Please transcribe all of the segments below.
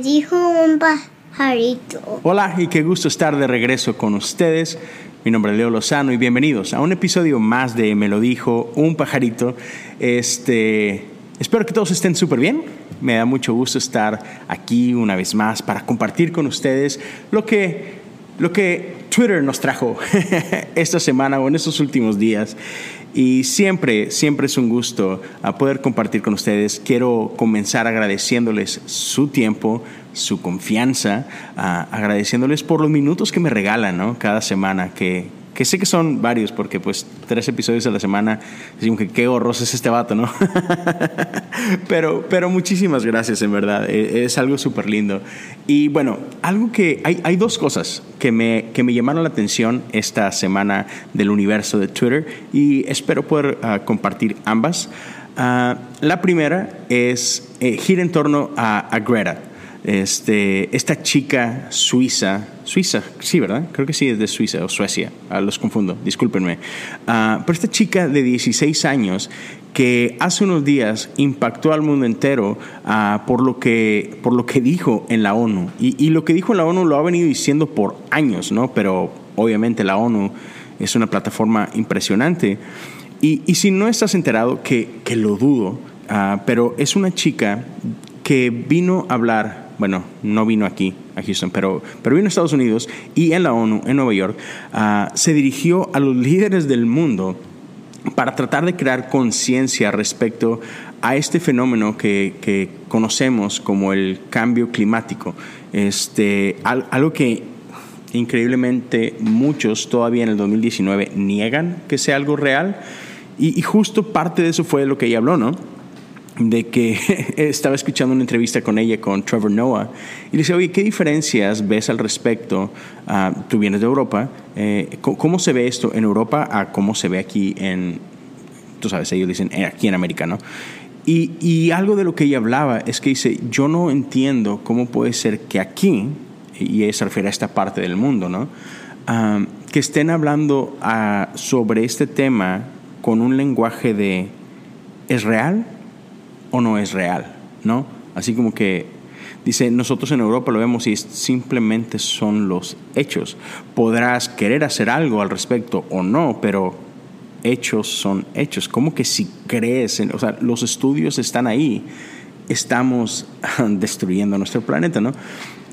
Me dijo un pajarito. Hola y qué gusto estar de regreso con ustedes. Mi nombre es Leo Lozano y bienvenidos a un episodio más de Me lo dijo un pajarito. Este, espero que todos estén súper bien. Me da mucho gusto estar aquí una vez más para compartir con ustedes lo que, lo que Twitter nos trajo esta semana o en estos últimos días. Y siempre, siempre es un gusto poder compartir con ustedes. Quiero comenzar agradeciéndoles su tiempo, su confianza, agradeciéndoles por los minutos que me regalan ¿no? cada semana, que, que sé que son varios, porque pues tres episodios a la semana, que qué horroroso es este vato, ¿no? pero, pero muchísimas gracias, en verdad, e, es algo súper lindo. Y bueno, algo que, hay, hay dos cosas que me, que me llamaron la atención esta semana del universo de Twitter y espero poder ah, compartir ambas. Ah, la primera es, eh, gira en torno a, a Greta este, esta chica suiza, suiza, sí, ¿verdad? Creo que sí es de Suiza o Suecia, ah, los confundo, discúlpenme. Ah, pero esta chica de 16 años que hace unos días impactó al mundo entero ah, por, lo que, por lo que dijo en la ONU. Y, lo que dijo en la ONU lo ha venido diciendo por años, ¿no? Pero obviamente la ONU es una plataforma impresionante. Y, y si no estás enterado, que, que lo dudo, pero es una chica que vino a hablar bueno, no vino aquí a Houston, pero, pero vino a Estados Unidos y en la ONU, en Nueva York, ah, se dirigió a los líderes del mundo para tratar de crear conciencia respecto a este fenómeno que, conocemos como el cambio climático. Este, algo que increíblemente muchos todavía en el 2019 niegan que sea algo real. Y, y, justo parte de eso fue lo que ella habló, ¿no? De que estaba escuchando una entrevista con ella, con Trevor Noah, y le decía, oye, ¿qué diferencias ves al respecto? Uh, tú vienes de Europa, eh, ¿cómo se ve esto en Europa a cómo se ve aquí en, tú sabes, ellos dicen eh, aquí en América, ¿no? Y, y, algo de lo que ella hablaba es que dice, yo no entiendo cómo puede ser que aquí, y ella se refiere a esta parte del mundo, ¿no? Uh, que estén hablando uh, sobre este tema con un lenguaje de, ¿es real? O no es real, ¿no? Así como que dice, nosotros en Europa lo vemos y simplemente son los hechos. Podrás querer hacer algo al respecto o no, pero hechos son hechos. Como que si crees, en, o sea, los estudios están ahí, estamos destruyendo nuestro planeta, ¿no?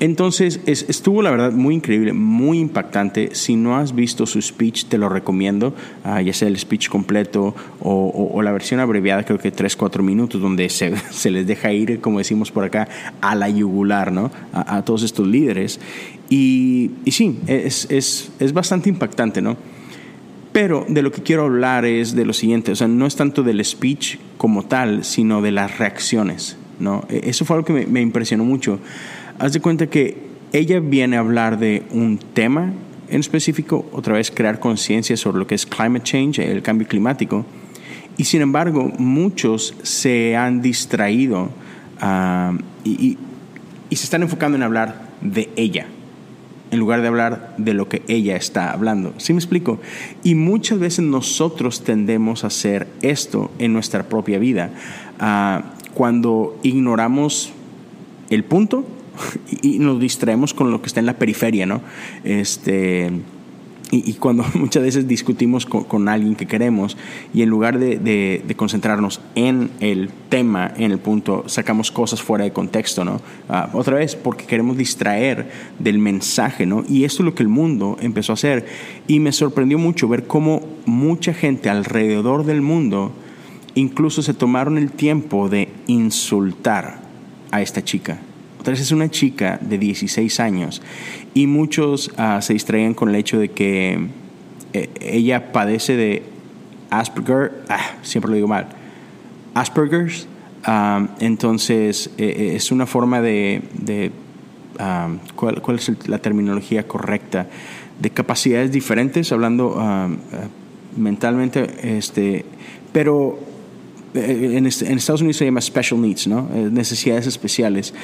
Entonces, estuvo la verdad muy increíble, muy impactante. Si no has visto su speech, te lo recomiendo, ah, ya sea el speech completo o, la versión abreviada, creo que 3, 4 minutos, donde se, les deja ir, como decimos por acá, a la yugular, ¿no? A, todos estos líderes. Y, y sí, es, es, es bastante impactante, ¿no? Pero de lo que quiero hablar es de lo siguiente, o sea, no es tanto del speech como tal, sino de las reacciones, ¿no? E, eso fue algo que me, impresionó mucho haz de cuenta que ella viene a hablar de un tema en específico, otra vez crear conciencia sobre lo que es climate change, el cambio climático, y sin embargo muchos se han distraído ah, y, se están enfocando en hablar de ella, en lugar de hablar de lo que ella está hablando. ¿Sí me explico? Y muchas veces nosotros tendemos a hacer esto en nuestra propia vida, ah, cuando ignoramos el punto y nos distraemos con lo que está en la periferia, ¿no? Este, y, cuando muchas veces discutimos con, alguien que queremos y en lugar de, concentrarnos en el tema, en el punto, sacamos cosas fuera de contexto, ¿no? Ah, otra vez, porque queremos distraer del mensaje, ¿no? Y esto es lo que el mundo empezó a hacer. Y me sorprendió mucho ver cómo mucha gente alrededor del mundo incluso se tomaron el tiempo de insultar a esta chica otra es una chica de 16 años y muchos ah, se distraían con el hecho de que eh, ella padece de Asperger, ah, siempre lo digo mal, Asperger's. entonces eh, eh, es una forma de, ¿cuál, es la terminología correcta? De capacidades diferentes, hablando mentalmente, este, pero en, Estados Unidos se llama special needs, ¿no? necesidades especiales.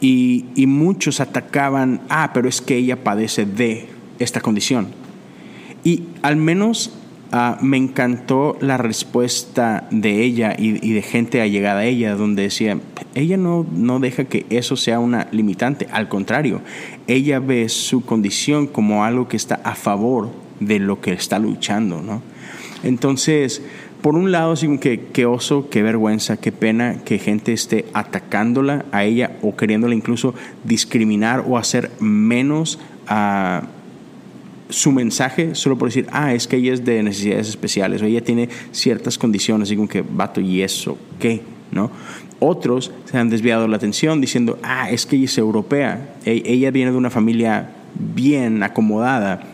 Y, muchos atacaban, ah, pero es que ella padece de esta condición. Y al menos Ah, me encantó la respuesta de ella y, de gente allegada a ella, donde decía, ella no, no deja que eso sea una limitante, al contrario, ella ve su condición como algo que está a favor de lo que está luchando, ¿no? Entonces, por un lado, sí, que qué oso, qué vergüenza, qué pena que gente esté atacándola a ella o queriéndola incluso discriminar o hacer menos a su mensaje solo por decir, ah, es que ella es de necesidades especiales o ella tiene ciertas condiciones, y como que, vato, ¿y eso qué? ¿No? Otros se han desviado la atención diciendo, ah, es que ella es europea, e-, ella viene de una familia bien acomodada.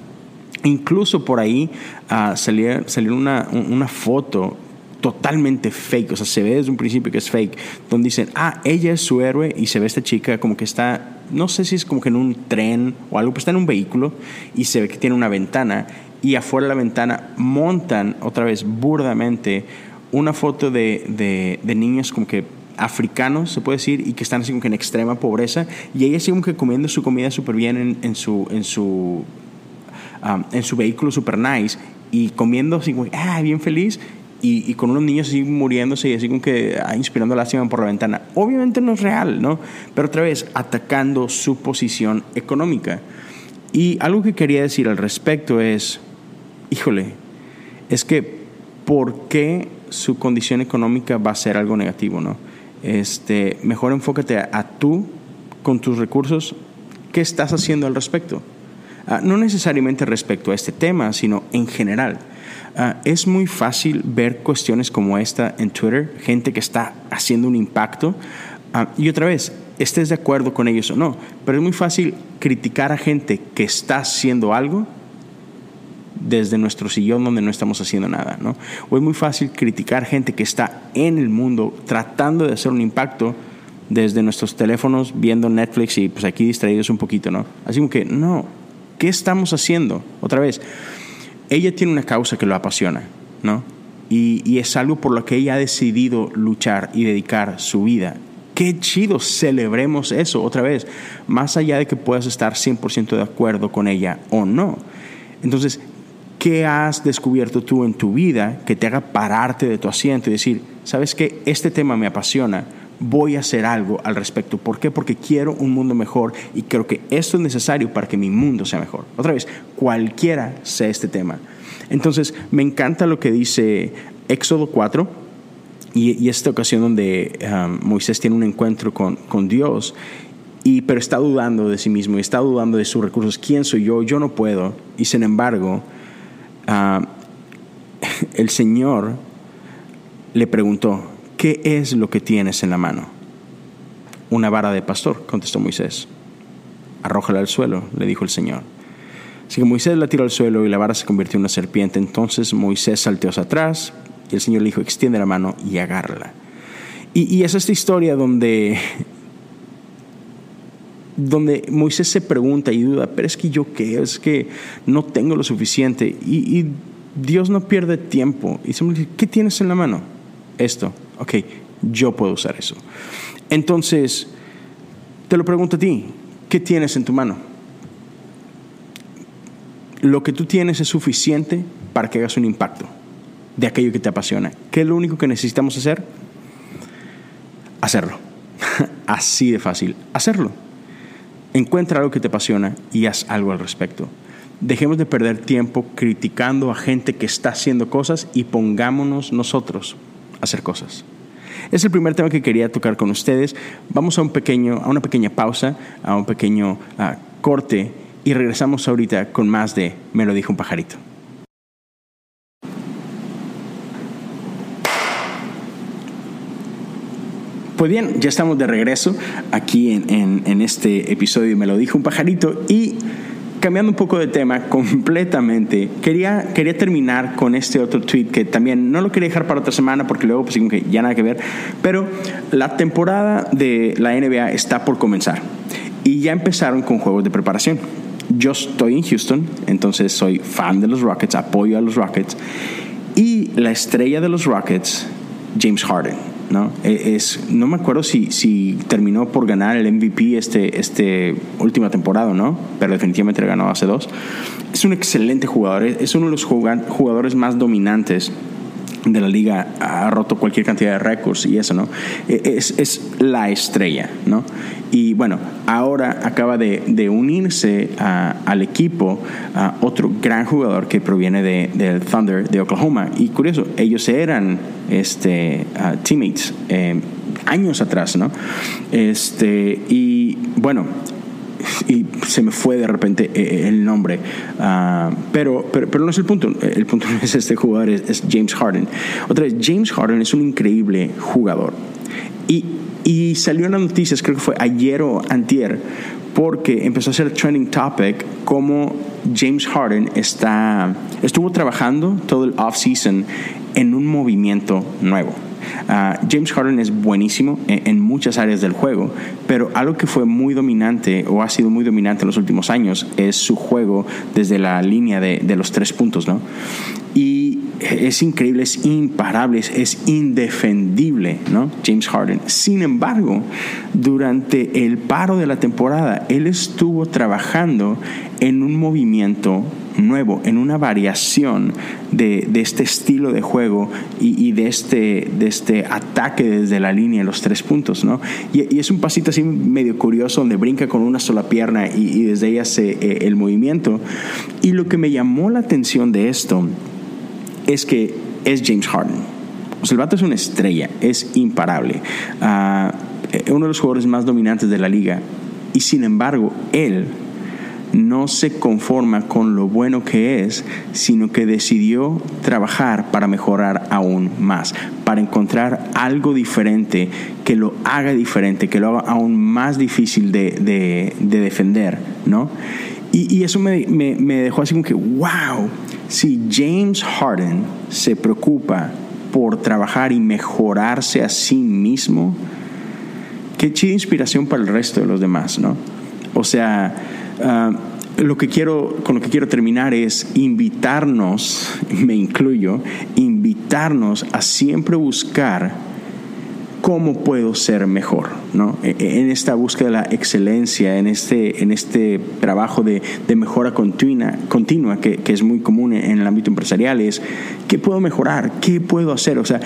Incluso por ahí uh, salió, una, una foto totalmente fake, o sea, se ve desde un principio que es fake, donde dicen, ah, ella es su héroe y se ve esta chica como que está, no sé si es como que en un tren o algo, pero está en un vehículo y se ve que tiene una ventana y afuera de la ventana montan otra vez burdamente una foto de, de, niños como que africanos, se puede decir, y que están así como que en extrema pobreza, y ella así como que comiendo su comida súper bien en, en, su, en, su, um, en su vehículo súper nice, y comiendo así como, ah, bien feliz, y, con unos niños así muriéndose y así como que ah, inspirando lástima por la ventana. Obviamente no es real, ¿no? Pero otra vez, atacando su posición económica. Y algo que quería decir al respecto es, híjole, es que ¿por qué su condición económica va a ser algo negativo, ¿no? Este, mejor enfócate a, tú con tus recursos, ¿qué estás haciendo al respecto? Ah, no necesariamente respecto a este tema, sino en general. Ah, es muy fácil ver cuestiones como esta en Twitter, gente que está haciendo un impacto. Ah, y otra vez, estés de acuerdo con ellos o no, pero es muy fácil criticar a gente que está haciendo algo desde nuestro sillón donde no estamos haciendo nada, ¿no? O es muy fácil criticar gente que está en el mundo tratando de hacer un impacto desde nuestros teléfonos viendo Netflix y pues aquí distraídos un poquito, ¿no? Así como que, no, ¿qué estamos haciendo? Otra vez, ella tiene una causa que lo apasiona, ¿no? Y, es algo por lo que ella ha decidido luchar y dedicar su vida. Qué chido, celebremos eso otra vez, más allá de que puedas estar 100% de acuerdo con ella o no. Entonces, ¿qué has descubierto tú en tu vida que te haga pararte de tu asiento y decir, sabes que este tema me apasiona? Voy a hacer algo al respecto. ¿Por qué? Porque quiero un mundo mejor y creo que esto es necesario para que mi mundo sea mejor. Otra vez, cualquiera sea este tema. Entonces, me encanta lo que dice Éxodo 4 y, esta ocasión donde um, Moisés tiene un encuentro con, Dios. Y, pero está dudando de sí mismo y está dudando de sus recursos. ¿Quién soy yo? Yo no puedo. Y sin embargo, uh, el Señor le preguntó, ¿qué es lo que tienes en la mano? Una vara de pastor, contestó Moisés. Arrójala al suelo, le dijo el Señor. Así que Moisés la tiró al suelo y la vara se convirtió en una serpiente. Entonces Moisés salteó hacia atrás y el Señor le dijo, extiende la mano y agárrala. Y, es esta historia donde, donde Moisés se pregunta y duda, pero es que yo qué, es que no tengo lo suficiente. Y, y Dios no pierde tiempo y se me dice, ¿qué tienes en la mano? Esto ok, yo puedo usar eso. Entonces, te lo pregunto a ti, ¿qué tienes en tu mano? Lo que tú tienes es suficiente para que hagas un impacto de aquello que te apasiona. ¿Qué es lo único que necesitamos hacer? Hacerlo. Así de fácil. Hacerlo. Encuentra algo que te apasiona y haz algo al respecto. Dejemos de perder tiempo criticando a gente que está haciendo cosas y pongámonos nosotros hacer cosas. Es el primer tema que quería tocar con ustedes. Vamos a, un pequeño, a una pequeña pausa, a un pequeño ah, corte y regresamos ahorita con más de Me lo dijo un pajarito. Pues bien, ya estamos de regreso aquí en, en, este episodio Me lo dijo un pajarito y cambiando un poco de tema completamente, quería, quería terminar con este otro tweet que también no lo quería dejar para otra semana porque luego pues que ya nada que ver, pero la temporada de la NBA está por comenzar y ya empezaron con juegos de preparación. Yo estoy en Houston, entonces soy fan de los Rockets, apoyo a los Rockets y la estrella de los Rockets, James Harden ¿no? E, es, no me acuerdo si, si terminó por ganar el MVP este, este última temporada, ¿no? Pero definitivamente le ganó hace dos. Es un excelente jugador, es uno de los jugadores más dominantes de la liga ha roto cualquier cantidad de récords y eso, ¿no? E, es, es la estrella, ¿no? Y bueno, ahora acaba de, de unirse al equipo a otro gran jugador que proviene del de Thunder de Oklahoma. Y curioso, ellos eran este, teammates eh, años atrás, ¿no? Este, y bueno, y se me fue de repente eh, el nombre. Ah, pero, pero, pero, no es el punto. El punto no es este jugador, es, James Harden. Otra vez, James Harden es un increíble jugador. Y, y salió en las noticias, creo que fue ayer o antier, porque empezó a ser trending topic como James Harden está, estuvo trabajando todo el off-season en un movimiento nuevo. Ah, James Harden es buenísimo en, muchas áreas del juego, pero algo que fue muy dominante o ha sido muy dominante en los últimos años es su juego desde la línea de, los tres puntos, ¿no? Y es increíble, es imparable, es indefendible, ¿no? James Harden. Sin embargo, durante el paro de la temporada, él estuvo trabajando en un movimiento nuevo, en una variación de, este estilo de juego y, de, este, de este ataque desde la línea, los tres puntos, ¿no? Y, es un pasito así medio curioso donde brinca con una sola pierna y, desde ahí hace eh, el movimiento. Y lo que me llamó la atención de esto es que es James Harden. O sea, el vato es una estrella, es imparable. Uh, uno de los jugadores más dominantes de la liga. Y sin embargo, él no se conforma con lo bueno que es, sino que decidió trabajar para mejorar aún más, para encontrar algo diferente que lo haga diferente, que lo haga aún más difícil de, defender, ¿no? Y, eso me, me dejó así como que, wow, si James Harden se preocupa por trabajar y mejorarse a sí mismo, qué chida inspiración para el resto de los demás, ¿no? O sea, Ah, lo que quiero, con lo que quiero terminar es invitarnos, me incluyo, invitarnos a siempre buscar cómo puedo ser mejor, ¿no? E, e, en esta búsqueda de la excelencia, en este, en este trabajo de, mejora continua, continua que, que, es muy común en el ámbito empresarial, es qué puedo mejorar, qué puedo hacer, o sea,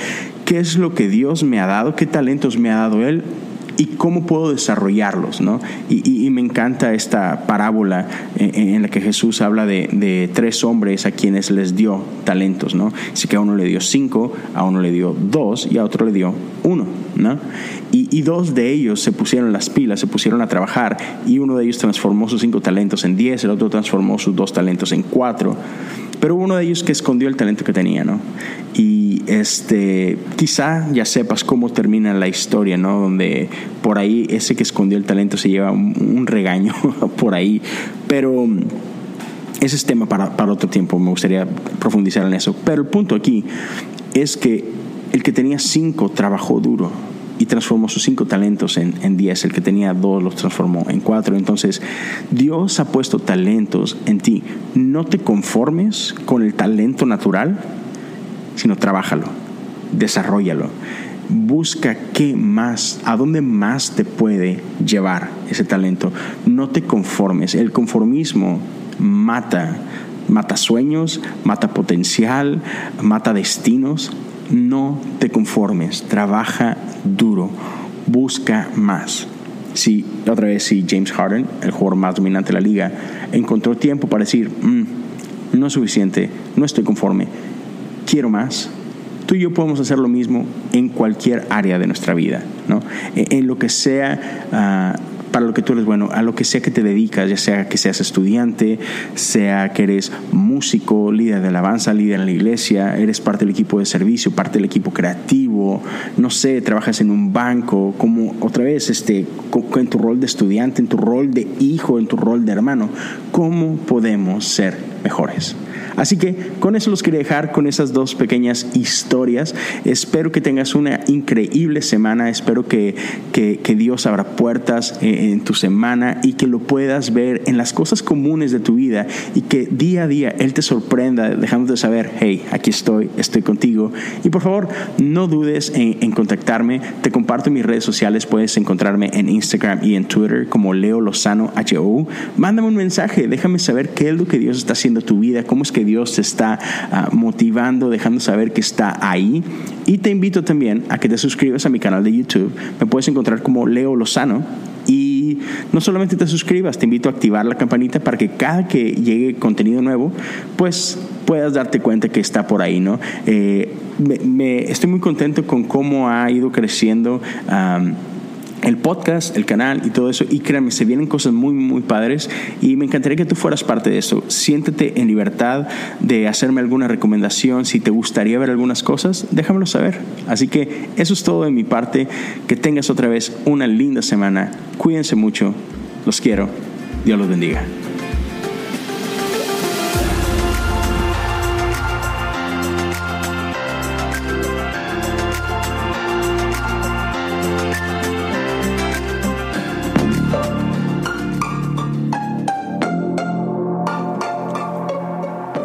qué es lo que Dios me ha dado, qué talentos me ha dado Él y cómo puedo desarrollarlos, ¿no? Y, me encanta esta parábola en, la que Jesús habla de, tres hombres a quienes les dio talentos, ¿no? Así que a uno le dio cinco, a uno le dio dos y a otro le dio uno, ¿no? Y, y dos de ellos se pusieron las pilas, se pusieron a trabajar y uno de ellos transformó sus cinco talentos en diez, el otro transformó sus dos talentos en cuatro. Pero uno de ellos que escondió el talento que tenía, ¿no? Y este, quizá ya sepas cómo termina la historia, ¿no? Donde por ahí ese que escondió el talento se lleva un, regaño por ahí. Pero ese es tema para, para otro tiempo, me gustaría profundizar en eso. Pero el punto aquí es que el que tenía cinco trabajó duro y transformó sus cinco talentos en, en, diez. El que tenía dos los transformó en cuatro. Entonces, Dios ha puesto talentos en ti. No te conformes con el talento natural, sino trabájalo, desarrollalo. Busca qué más, a dónde más te puede llevar ese talento. No te conformes. El conformismo mata, mata sueños, mata potencial, mata destinos no te conformes, trabaja duro, busca más. Si, otra vez, si James Harden, el jugador más dominante de la liga, encontró tiempo para decir, mm, no es suficiente, no estoy conforme, quiero más, tú y yo podemos hacer lo mismo en cualquier área de nuestra vida, ¿no? En, lo que sea ah, para lo que tú eres bueno, a lo que sea que te dedicas, ya sea que seas estudiante, sea que eres músico, líder de alabanza, líder en la iglesia, eres parte del equipo de servicio, parte del equipo creativo, no sé, trabajas en un banco, como otra vez, este, en tu rol de estudiante, en tu rol de hijo, en tu rol de hermano, ¿cómo podemos ser mejores? Así que con eso los quería dejar, con esas dos pequeñas historias. Espero que tengas una increíble semana, espero que, que, Dios abra puertas en, en tu semana y que lo puedas ver en las cosas comunes de tu vida y que día a día Él te sorprenda dejándote saber, hey, aquí estoy, estoy contigo. Y por favor, no dudes en, contactarme. Te comparto mis redes sociales. Puedes encontrarme en Instagram y en Twitter como Leo Lozano HO. Mándame un mensaje. Déjame saber qué es lo que Dios está haciendo en tu vida. Cómo es que Dios te está ah, motivando, dejando saber que está ahí. Y te invito también a que te suscribas a mi canal de YouTube. Me puedes encontrar como Leo Lozano. Y no solamente te suscribas, te invito a activar la campanita para que cada que llegue contenido nuevo, pues puedas darte cuenta que está por ahí, ¿no? Eh, me, estoy muy contento con cómo ha ido creciendo el podcast, el canal y todo eso. Y créanme, se vienen cosas muy, muy padres y me encantaría que tú fueras parte de eso. Siéntete en libertad de hacerme alguna recomendación. Si te gustaría ver algunas cosas, déjamelo saber. Así que eso es todo de mi parte. Que tengas otra vez una linda semana. Cuídense mucho. Los quiero. Dios los bendiga.